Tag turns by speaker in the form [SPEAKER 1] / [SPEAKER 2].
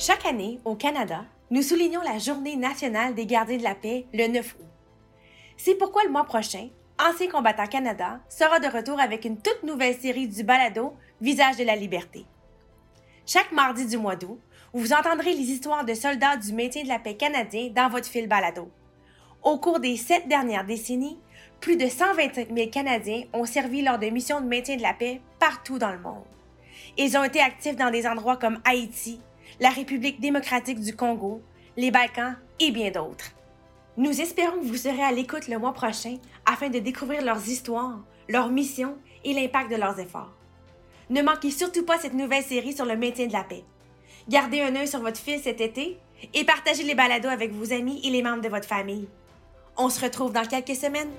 [SPEAKER 1] Chaque année, au Canada, nous soulignons la Journée nationale des gardiens de la paix le 9 août. C'est pourquoi le mois prochain, Ancien combattant Canada sera de retour avec une toute nouvelle série du balado Visage de la liberté. Chaque mardi du mois d'août, vous entendrez les histoires de soldats du maintien de la paix canadien dans votre fil balado. Au cours des sept dernières décennies, plus de 125 000 Canadiens ont servi lors de missions de maintien de la paix partout dans le monde. Ils ont été actifs dans des endroits comme Haïti, la République démocratique du Congo, les Balkans et bien d'autres. Nous espérons que vous serez à l'écoute le mois prochain afin de découvrir leurs histoires, leurs missions et l'impact de leurs efforts. Ne manquez surtout pas cette nouvelle série sur le maintien de la paix. Gardez un œil sur votre fils cet été et partagez les balados avec vos amis et les membres de votre famille. On se retrouve dans quelques semaines.